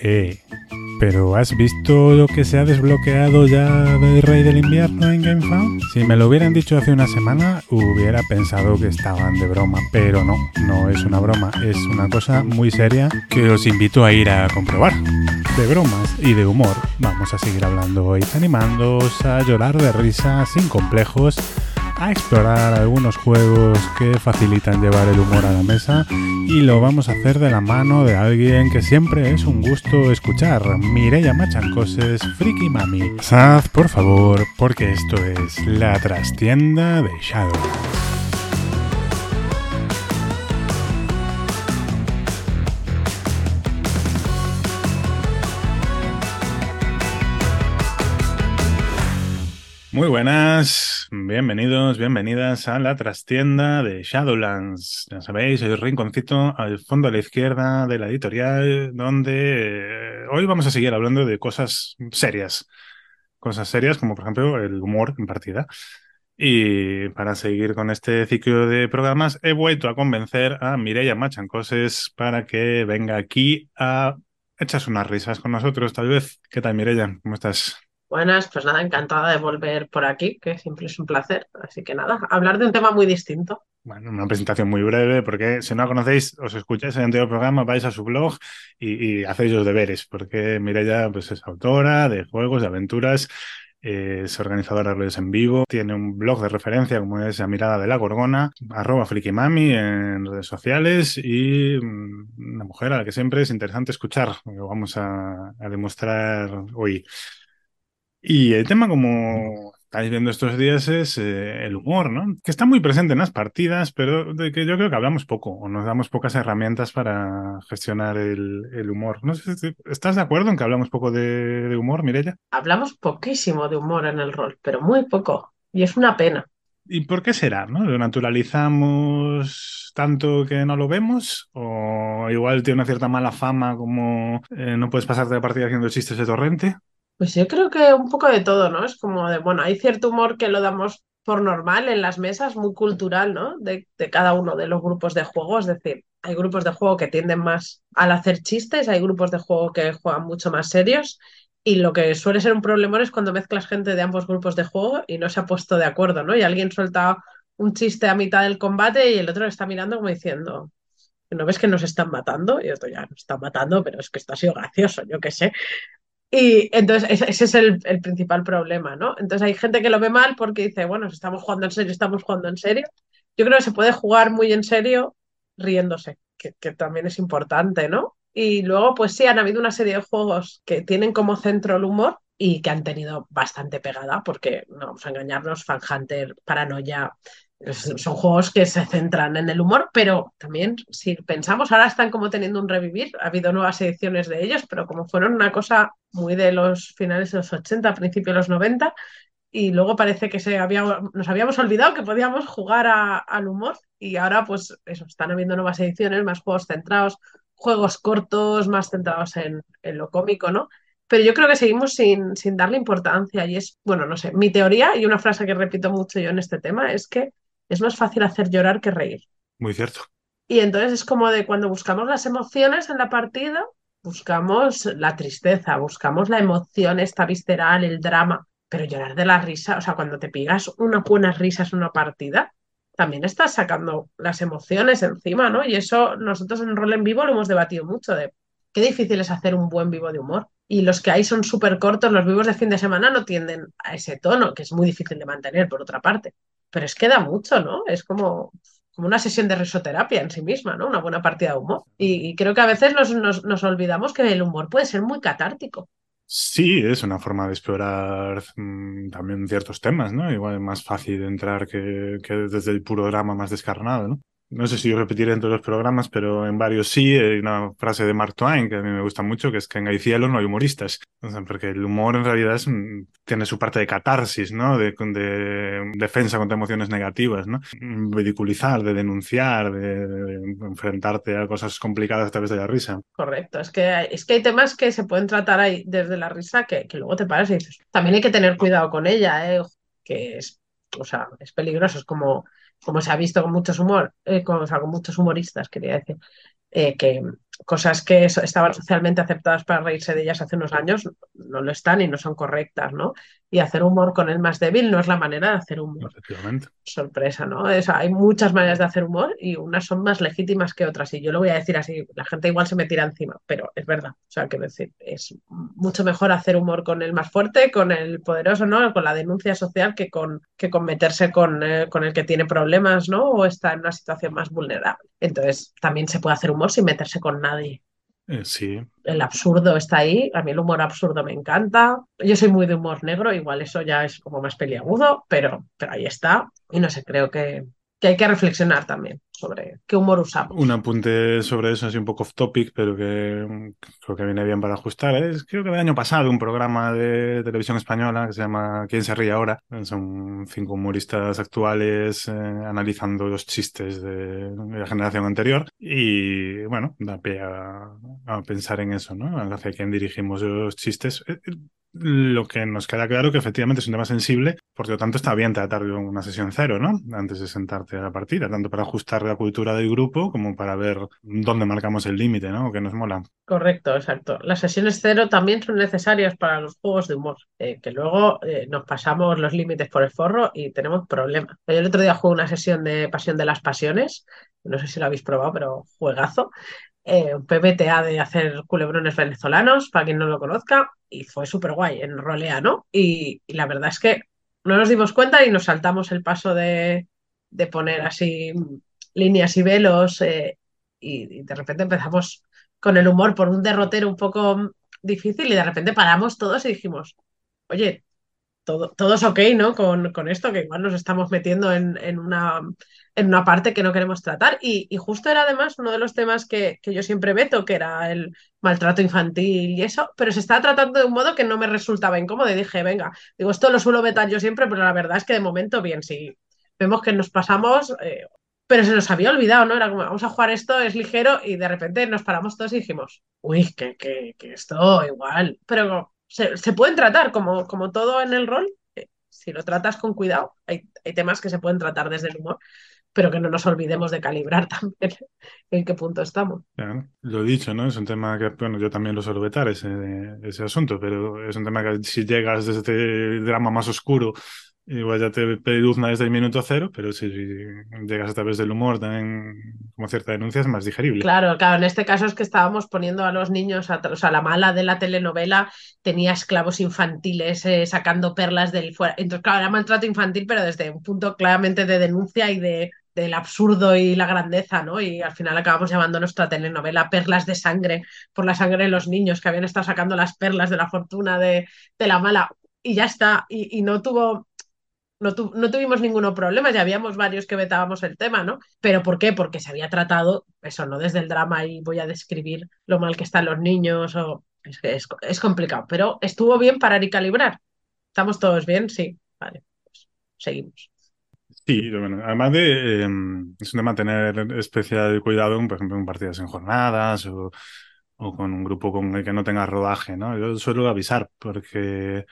Eh, pero ¿has visto lo que se ha desbloqueado ya del Rey del Invierno en GameFound? Si me lo hubieran dicho hace una semana, hubiera pensado que estaban de broma, pero no, no es una broma, es una cosa muy seria que os invito a ir a comprobar. De bromas y de humor, vamos a seguir hablando hoy, animándoos a llorar de risa sin complejos a explorar algunos juegos que facilitan llevar el humor a la mesa y lo vamos a hacer de la mano de alguien que siempre es un gusto escuchar, Mireya Machancoses, Friki Mami. Saz, por favor, porque esto es la trastienda de Shadow. Muy buenas, bienvenidos, bienvenidas a la trastienda de Shadowlands. Ya sabéis, el rinconcito al fondo a la izquierda de la editorial, donde eh, hoy vamos a seguir hablando de cosas serias. Cosas serias como por ejemplo el humor en partida. Y para seguir con este ciclo de programas, he vuelto a convencer a Mireia Machancoses para que venga aquí a echarse unas risas con nosotros, tal vez. ¿Qué tal, Mireia? ¿Cómo estás? Buenas, pues nada, encantada de volver por aquí, que siempre es un placer. Así que nada, hablar de un tema muy distinto. Bueno, una presentación muy breve, porque si no conocéis, os escucháis el anterior programa, vais a su blog y, hacéis los deberes, porque Mireia pues, es autora de juegos, de aventuras, eh, es organizadora de redes en vivo, tiene un blog de referencia como es La Mirada de la Gorgona, arroba frikimami en redes sociales y mm, una mujer a la que siempre es interesante escuchar, lo vamos a demostrar hoy. Y el tema, como estáis viendo estos días, es eh, el humor, ¿no? Que está muy presente en las partidas, pero de que yo creo que hablamos poco o nos damos pocas herramientas para gestionar el, el humor. No sé si estás de acuerdo en que hablamos poco de, de humor, Mirella. Hablamos poquísimo de humor en el rol, pero muy poco. Y es una pena. ¿Y por qué será? ¿no? ¿Lo naturalizamos tanto que no lo vemos? ¿O igual tiene una cierta mala fama como eh, no puedes pasarte la partida haciendo chistes de torrente? Pues yo creo que un poco de todo, ¿no? Es como de, bueno, hay cierto humor que lo damos por normal en las mesas, muy cultural, ¿no? De, de cada uno de los grupos de juego. Es decir, hay grupos de juego que tienden más al hacer chistes, hay grupos de juego que juegan mucho más serios. Y lo que suele ser un problema es cuando mezclas gente de ambos grupos de juego y no se ha puesto de acuerdo, ¿no? Y alguien suelta un chiste a mitad del combate y el otro está mirando como diciendo, ¿no ves que nos están matando? Y otro ya nos están matando, pero es que esto ha sido gracioso, yo qué sé. Y entonces ese, es el, el, principal problema, ¿no? Entonces hay gente que lo ve mal porque dice, bueno, si estamos jugando en serio, estamos jugando en serio. Yo creo que se puede jugar muy en serio riéndose, que, que también es importante, ¿no? Y luego, pues sí, han habido una serie de juegos que tienen como centro el humor y que han tenido bastante pegada, porque no vamos a engañarnos, Fan Hunter, Paranoia, son juegos que se centran en el humor, pero también si pensamos, ahora están como teniendo un revivir, ha habido nuevas ediciones de ellos, pero como fueron una cosa muy de los finales de los 80, principios de los 90, y luego parece que se había, nos habíamos olvidado que podíamos jugar al humor y ahora pues eso, están habiendo nuevas ediciones, más juegos centrados, juegos cortos, más centrados en, en lo cómico, ¿no? Pero yo creo que seguimos sin, sin darle importancia y es, bueno, no sé, mi teoría y una frase que repito mucho yo en este tema es que es más fácil hacer llorar que reír. Muy cierto. Y entonces es como de cuando buscamos las emociones en la partida, buscamos la tristeza, buscamos la emoción esta visceral, el drama, pero llorar de la risa, o sea, cuando te pigas unas buenas risas en una partida, también estás sacando las emociones encima, ¿no? Y eso nosotros en Rol en Vivo lo hemos debatido mucho, de qué difícil es hacer un buen vivo de humor. Y los que hay son súper cortos, los vivos de fin de semana no tienden a ese tono, que es muy difícil de mantener, por otra parte pero es que da mucho, ¿no? Es como, como una sesión de risoterapia en sí misma, ¿no? Una buena partida de humor. Y, creo que a veces nos, nos, olvidamos que el humor puede ser muy catártico. Sí, es una forma de explorar mmm, también ciertos temas, ¿no? Igual es más fácil entrar que, que desde el puro drama más descarnado, ¿no? No sé si yo repetiré en todos los programas, pero en varios sí, hay una frase de Mark Twain que a mí me gusta mucho, que es que en el cielo no hay humoristas. O sea, porque el humor en realidad es, tiene su parte de catarsis, ¿no? De, de, defensa contra emociones negativas, ¿no? Ridiculizar, de denunciar, de, de, enfrentarte a cosas complicadas a través de la risa. Correcto, es que, hay, es que hay temas que se pueden tratar ahí desde la risa que, que luego te paras y dices, también hay que tener cuidado con ella, ¿eh? Que es, o sea, es peligroso, es como como se ha visto con muchos humor, eh, con, o sea, con muchos humoristas, quería decir, eh, que, cosas que estaban socialmente aceptadas para reírse de ellas hace unos años no lo están y no son correctas, ¿no? Y hacer humor con el más débil no es la manera de hacer humor. Efectivamente. Sorpresa, ¿no? hay muchas maneras de hacer humor y unas son más legítimas que otras. Y yo lo voy a decir así, la gente igual se me tira encima, pero es verdad. O sea, quiero decir, es mucho mejor hacer humor con el más fuerte, con el poderoso, ¿no? Con la denuncia social que con, que con meterse con, eh, con el que tiene problemas, ¿no? O está en una situación más vulnerable. Entonces, también se puede hacer humor sin meterse con nadie. Eh, sí. El absurdo está ahí. A mí el humor absurdo me encanta. Yo soy muy de humor negro, igual eso ya es como más peliagudo, pero, pero ahí está. Y no sé, creo que, que hay que reflexionar también sobre qué humor usamos. Un apunte sobre eso, así un poco off topic, pero que mm, creo que viene bien para ajustar. Es, creo que el año pasado un programa de televisión española que se llama ¿Quién se ríe ahora? Son cinco humoristas actuales eh, analizando los chistes de, la generación anterior y bueno, da pie a, a pensar en eso, ¿no? Hacia quién dirigimos los chistes. Eh, eh, lo que nos queda claro que efectivamente es un tema sensible, por lo tanto está bien tratar una sesión cero, ¿no? Antes de sentarte a la partida, tanto para ajustar la cultura del grupo como para ver dónde marcamos el límite, ¿no? Que nos mola. Correcto, exacto. Las sesiones cero también son necesarias para los juegos de humor, eh, que luego eh, nos pasamos los límites por el forro y tenemos problemas. Yo el otro día jugué una sesión de Pasión de las Pasiones, no sé si lo habéis probado, pero juegazo, eh, un PBTA de hacer culebrones venezolanos, para quien no lo conozca, y fue súper guay en rolea, ¿no? Y, la verdad es que no nos dimos cuenta y nos saltamos el paso de, poner así líneas y velos eh, y, de repente empezamos con el humor por un derrotero un poco difícil y de repente paramos todos y dijimos, oye, todo, todos ok, ¿no? Con, con, esto, que igual nos estamos metiendo en, en una en una parte que no queremos tratar. Y, justo era además uno de los temas que, yo siempre veto, que era el maltrato infantil y eso, pero se estaba tratando de un modo que no me resultaba incómodo y dije, venga, digo, esto lo suelo vetar yo siempre, pero la verdad es que de momento, bien, si vemos que nos pasamos, eh, pero se nos había olvidado, ¿no? Era como, vamos a jugar esto, es ligero y de repente nos paramos todos y dijimos, uy, que, que, que esto igual, pero se, se pueden tratar como, como todo en el rol. Eh, si lo tratas con cuidado, hay, hay temas que se pueden tratar desde el humor, pero que no nos olvidemos de calibrar también en qué punto estamos. lo he dicho, ¿no? Es un tema que, bueno, yo también lo suelo ese, ese asunto, pero es un tema que si llegas desde este drama más oscuro, igual ya te peduzna desde el minuto cero, pero si llegas a través del humor también como cierta denuncia es más digerible. Claro, claro, en este caso es que estábamos poniendo a los niños, sea, la mala de la telenovela tenía esclavos infantiles eh, sacando perlas del fuera. Entonces, claro, era maltrato infantil, pero desde un punto claramente de denuncia y de del absurdo y la grandeza, ¿no? Y al final acabamos llamando nuestra telenovela Perlas de sangre, por la sangre de los niños que habían estado sacando las perlas de la fortuna de, la mala. Y ya está. Y, no tuvo. No, tuvimos ningún problema, ya habíamos varios que vetábamos el tema, ¿no? ¿Pero por qué? Porque se había tratado, eso, no desde el drama y voy a describir lo mal que están los niños, o es que es, complicado, pero estuvo bien parar y calibrar. ¿Estamos todos bien? Sí, vale, pues seguimos. Sí, además de, em, es un tema tener especial cuidado, por ejemplo, en partidas en jornadas o, con un grupo con el que no tenga rodaje, ¿no? Yo suelo avisar porque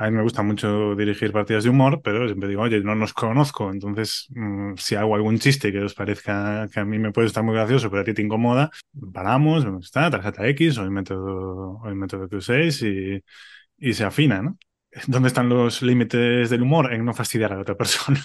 a mí me gusta mucho dirigir partidas de humor, pero siempre digo, oye, no nos conozco, entonces mm, si hago algún chiste que os parezca que a mí me puede estar muy gracioso, pero a ti te incomoda, paramos, está, tarjeta X o el método, o el método que uséis y, y se afina, ¿no? ¿Dónde están los límites del humor? En no fastidiar a la otra persona.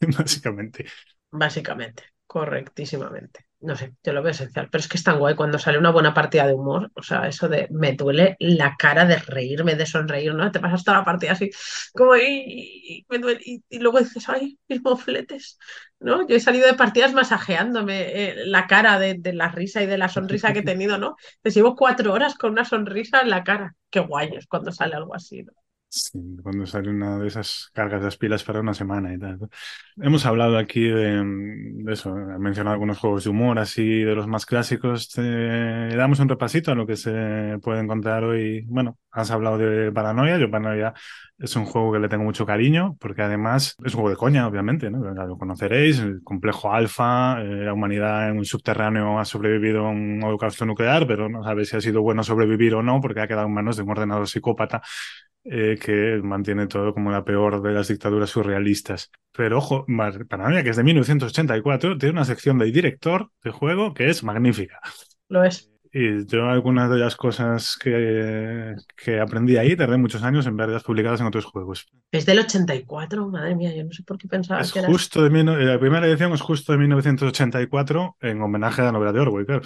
Básicamente. Básicamente, correctísimamente. No sé, yo lo veo esencial, pero es que es tan guay cuando sale una buena partida de humor, o sea, eso de me duele la cara de reírme, de sonreír, ¿no? Te pasas toda la partida así, como y, y, luego dices, ay, mis mofletes, ¿no? Yo he salido de partidas masajeándome eh, la cara de, de, la risa y de la sonrisa que he tenido, ¿no? Te llevo cuatro horas con una sonrisa en la cara. Qué guay es cuando sale algo así, ¿no? Cuando sale una de esas cargas de las pilas para una semana y tal. Hemos hablado aquí de, eso, he mencionado algunos juegos de humor así, de los más clásicos. Le damos un repasito a lo que se puede encontrar hoy. Bueno, has hablado de Paranoia. Yo Paranoia es un juego que le tengo mucho cariño porque además es un juego de coña, obviamente, ¿no? Lo conoceréis, el complejo alfa, eh, la humanidad en un subterráneo ha sobrevivido a un holocausto nuclear, pero no sabe si ha sido bueno sobrevivir o no porque ha quedado en manos de un ordenador psicópata eh, que mantiene todo como la peor de las dictaduras surrealistas. Pero ojo, Paranoia, que es de 1984, tiene una sección de director de juego que es magnífica. lo es. Y yo algunas de las cosas que, que aprendí ahí tardé muchos años en verlas publicadas en otros juegos. Es del 84, madre mía, yo no sé por qué pensaba Es que era... justo de no- la primera edición es justo de 1984 en homenaje a la novela de Orwell, claro.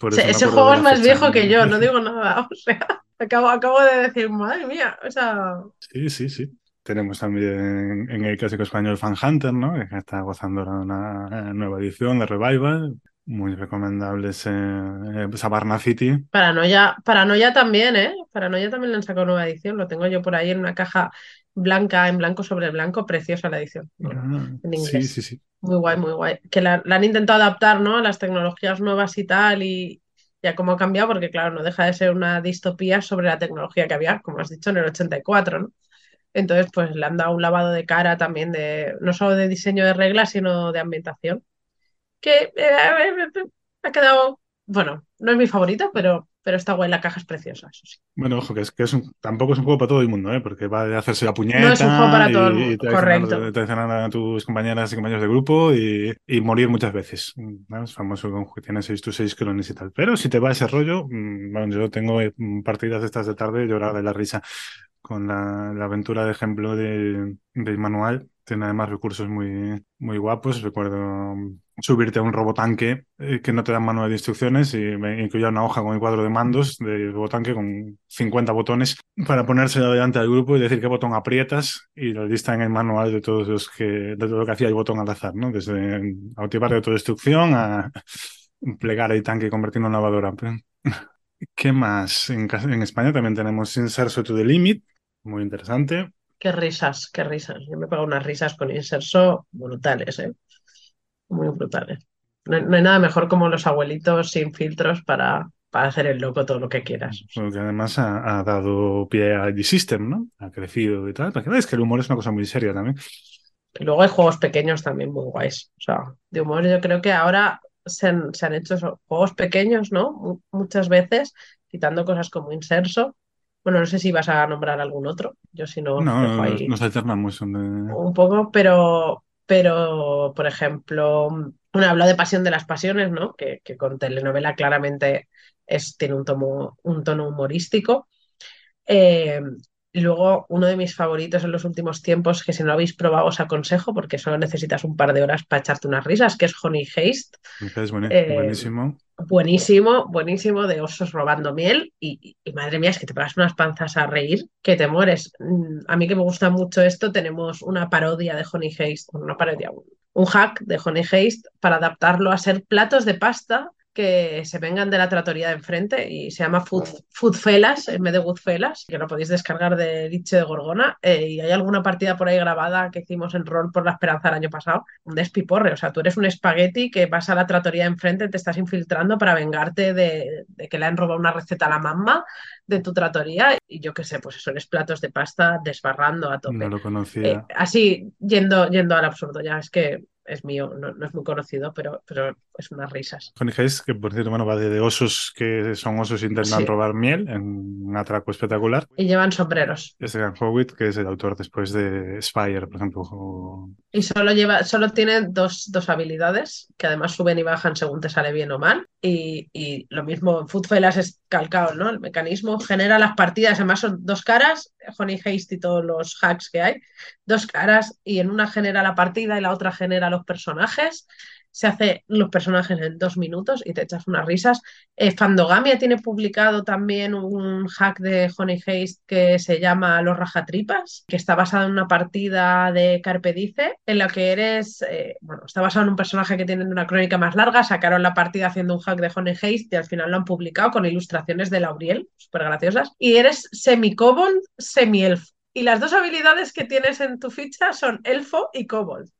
Por Ese, ese juego es más viejo que yo, no digo nada. O sea, acabo, acabo de decir, madre mía, o sea, Sí, sí, sí. Tenemos también en el clásico español Fan Hunter, ¿no? Que está gozando de una nueva edición de Revival. Muy recomendables eh, Sabarna City. Paranoia, Paranoia también, ¿eh? Paranoia también le han sacado nueva edición, lo tengo yo por ahí en una caja blanca, en blanco sobre blanco, preciosa la edición. Ah, en sí, sí, sí. Muy guay, muy guay. Que la, la han intentado adaptar, ¿no? A las tecnologías nuevas y tal, y ya cómo ha cambiado, porque claro, no deja de ser una distopía sobre la tecnología que había, como has dicho, en el 84, ¿no? Entonces, pues le han dado un lavado de cara también de, no solo de diseño de reglas, sino de ambientación. Que eh, ha quedado, bueno, no es mi favorito, pero, pero está guay, la caja es preciosa, eso sí. Bueno, ojo, que, es, que es un- tampoco es un juego para todo el mundo, ¿eh? Porque va a hacerse la puñeta No es un juego para todo el mundo, correcto. traicionar a tus compañeras y compañeros de grupo y, y morir muchas veces. ¿no? Es famoso con que tiene 6 to 6 clones y tal. Pero si te va ese rollo, mm, bueno, yo tengo eh, partidas estas de tarde llorar de la risa con la, la aventura de ejemplo de- del manual. Tiene además recursos muy, muy guapos. Recuerdo mm, subirte a un robotanque eh, que no te dan manual de instrucciones y me incluía una hoja con el cuadro de mandos del robotanque con 50 botones para ponérselo delante del grupo y decir qué botón aprietas y la lista en el manual de todos los que, de todo lo que hacía el botón al azar, ¿no? Desde activar de autodestrucción a plegar el tanque y convertirlo en lavadora. ¿Qué más? En, en España también tenemos Inserso to the Limit, muy interesante. Qué risas, qué risas. Yo me he pegado unas risas con Inserso brutales, ¿eh? Muy brutales. No, no hay nada mejor como los abuelitos sin filtros para, para hacer el loco todo lo que quieras. Porque además ha, ha dado pie a G-System, ¿no? Ha crecido y tal. Para que veáis que el humor es una cosa muy seria también. Y luego hay juegos pequeños también muy guays. O sea, de humor yo creo que ahora se han, se han hecho juegos pequeños, ¿no? Mu- Muchas veces, quitando cosas como Inserso. Bueno, no sé si vas a nombrar algún otro. Yo si no, No, dejo nos, ahí nos alternamos. son de- un poco, pero, pero por ejemplo, bueno, hablo de Pasión de las Pasiones, ¿no? Que, que con telenovela claramente es, tiene un, tomo, un tono humorístico. Eh, y luego, uno de mis favoritos en los últimos tiempos, que si no lo habéis probado os aconsejo, porque solo necesitas un par de horas para echarte unas risas, que es Honey Haste. Es Eh, buenísimo. buenísimo, de osos robando miel. Y, madre mía, es que te pegas unas panzas a reír, que te mueres. Mm, A mí que me gusta mucho esto, tenemos una parodia de Honey bueno, una parodia, un, hack de Honey Haste para adaptarlo a ser platos de pasta que se vengan de la tratoría de enfrente y se llama Food, Foodfellas en vez de Goodfellas, que lo podéis descargar de Liche de Gorgona. eh, y hay alguna partida por ahí grabada que hicimos en rol por la esperanza el año pasado, un despiporre. O sea, tú eres un espagueti que vas a la tratoría de enfrente, te estás infiltrando para vengarte de, de que le han robado una receta a la mamá de tu tratoría. Y yo qué sé, pues eso, eres platos de pasta desbarrando a tope. No lo Eh, conocía. así, yendo, yendo al absurdo, ya es que es mío, no, no es muy conocido, pero, pero es unas risas. Honey Haze, que por cierto, bueno, va de, de osos que son osos intentan Sí. robar miel en un atraco espectacular. Y llevan sombreros. Es de Dan Howitt, que es el autor después de Spire, por ejemplo. o- Y solo lleva, solo tiene dos, dos habilidades, que además suben y bajan según te sale bien o mal. Y, y lo mismo en Foodfellas es calcado, ¿no? El mecanismo genera las partidas, además son dos caras, Honey Haste y todos los hacks que hay, dos caras, y en una genera la partida y la otra genera los personajes. Se hace los personajes en dos minutos y te echas unas risas. Eh, Fandogamia tiene publicado también un hack de Honey Haste que se llama Los Rajatripas, que está basado en una partida de Carpe Dice, en la que eres, eh, bueno, está basado en un personaje que tiene una crónica más larga, sacaron la partida haciendo un hack de Honey Haste y al final lo han publicado con ilustraciones de Lauriel, súper graciosas, y eres semi-kobold, semi-elf. Y las dos habilidades que tienes en tu ficha son elfo y kobold.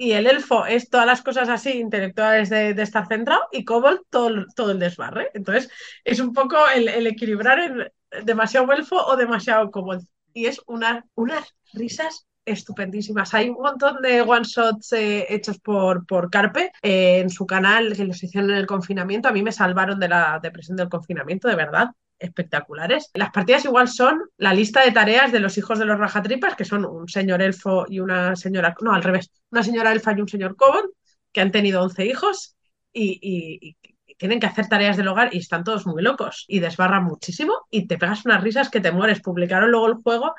Y el elfo es todas las cosas así intelectuales de, de estar centrado y Kobold todo, todo el desbarre. Entonces es un poco el, el equilibrar en demasiado elfo o demasiado Kobold. Y es una, unas risas estupendísimas. Hay un montón de one-shots eh, hechos por, por Carpe eh, en su canal que los hicieron en el confinamiento. A mí me salvaron de la depresión del confinamiento, de verdad espectaculares. Las partidas igual son la lista de tareas de los hijos de los rajatripas, que son un señor elfo y una señora, no, al revés, una señora elfa y un señor kobold, que han tenido 11 hijos y, y, tienen que hacer tareas del hogar y están todos muy locos y desbarran muchísimo y te pegas unas risas que te mueres. Publicaron luego el juego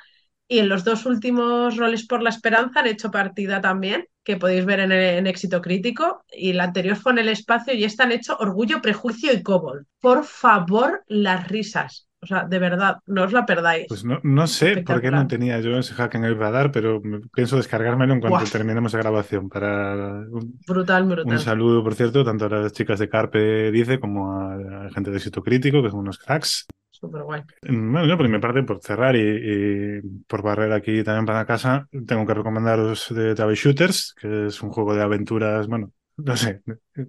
y en los dos últimos roles por la esperanza han hecho partida también, que podéis ver en, en éxito crítico. Y la anterior fue en el espacio y esta han hecho Orgullo, Prejuicio y Cobol. Por favor, las risas. O sea, de verdad, no os la perdáis. Pues no, no sé por qué no tenía yo ese hack en el radar, pero pienso descargármelo en cuanto terminemos la grabación. Para un, brutal, brutal. Un saludo, por cierto, tanto a las chicas de Carpe Dice como a la gente de éxito crítico, que son unos cracks. Súper guay. Bueno, yo por mi parte, por cerrar y, y, por barrer aquí también para casa, tengo que recomendaros de Table Shooters, que es un juego de aventuras, bueno, no sé,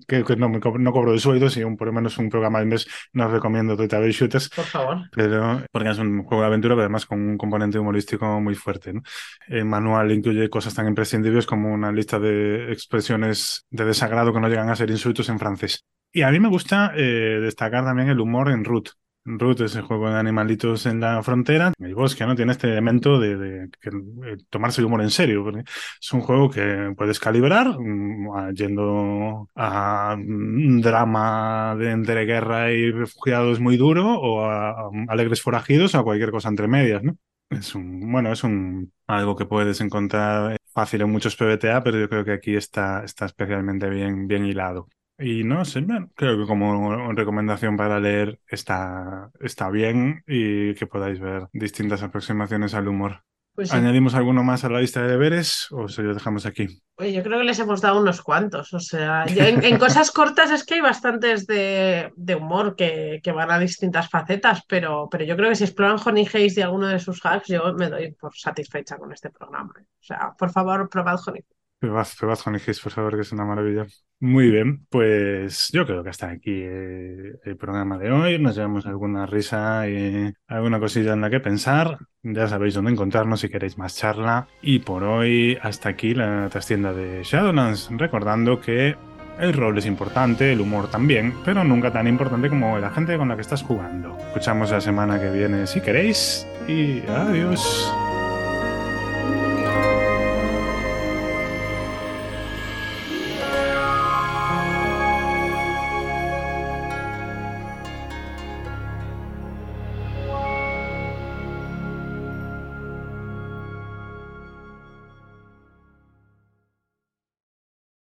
que, que no, no, cobro de sueldo, si un, por lo menos un programa al mes no os recomiendo Toy Shooters. Por favor. Pero, porque es un juego de aventura, pero además con un componente humorístico muy fuerte. ¿no? El manual incluye cosas tan imprescindibles como una lista de expresiones de desagrado que no llegan a ser insultos en francés. Y a mí me gusta eh, destacar también el humor en Root, Root es el juego de animalitos en la frontera. El bosque, ¿no? Tiene este elemento de, de, de, tomarse el humor en serio. Porque es un juego que puedes calibrar um, yendo a un drama de entre guerra y refugiados muy duro o a, a alegres forajidos o a cualquier cosa entre medias, ¿no? Es un, bueno, es un algo que puedes encontrar fácil en muchos PBTA, pero yo creo que aquí está, está especialmente bien, bien hilado. Y no sé, creo que como recomendación para leer está, está bien y que podáis ver distintas aproximaciones al humor. Pues sí. ¿Añadimos alguno más a la lista de deberes o se lo dejamos aquí? Oye, yo creo que les hemos dado unos cuantos. O sea, en, en, cosas cortas es que hay bastantes de, de humor que, que, van a distintas facetas, pero, pero yo creo que si exploran Honey Haze y alguno de sus hacks, yo me doy por satisfecha con este programa. O sea, por favor, probad Honey Pruebad, pruebad Honey Haze, por favor, que es una maravilla. Muy bien, pues yo creo que hasta aquí eh, el programa de hoy. Nos llevamos alguna risa y alguna cosilla en la que pensar. Ya sabéis dónde encontrarnos si queréis más charla. Y por hoy, hasta aquí la trastienda de Shadowlands. Recordando que el rol es importante, el humor también, pero nunca tan importante como la gente con la que estás jugando. Escuchamos la semana que viene si queréis y adiós.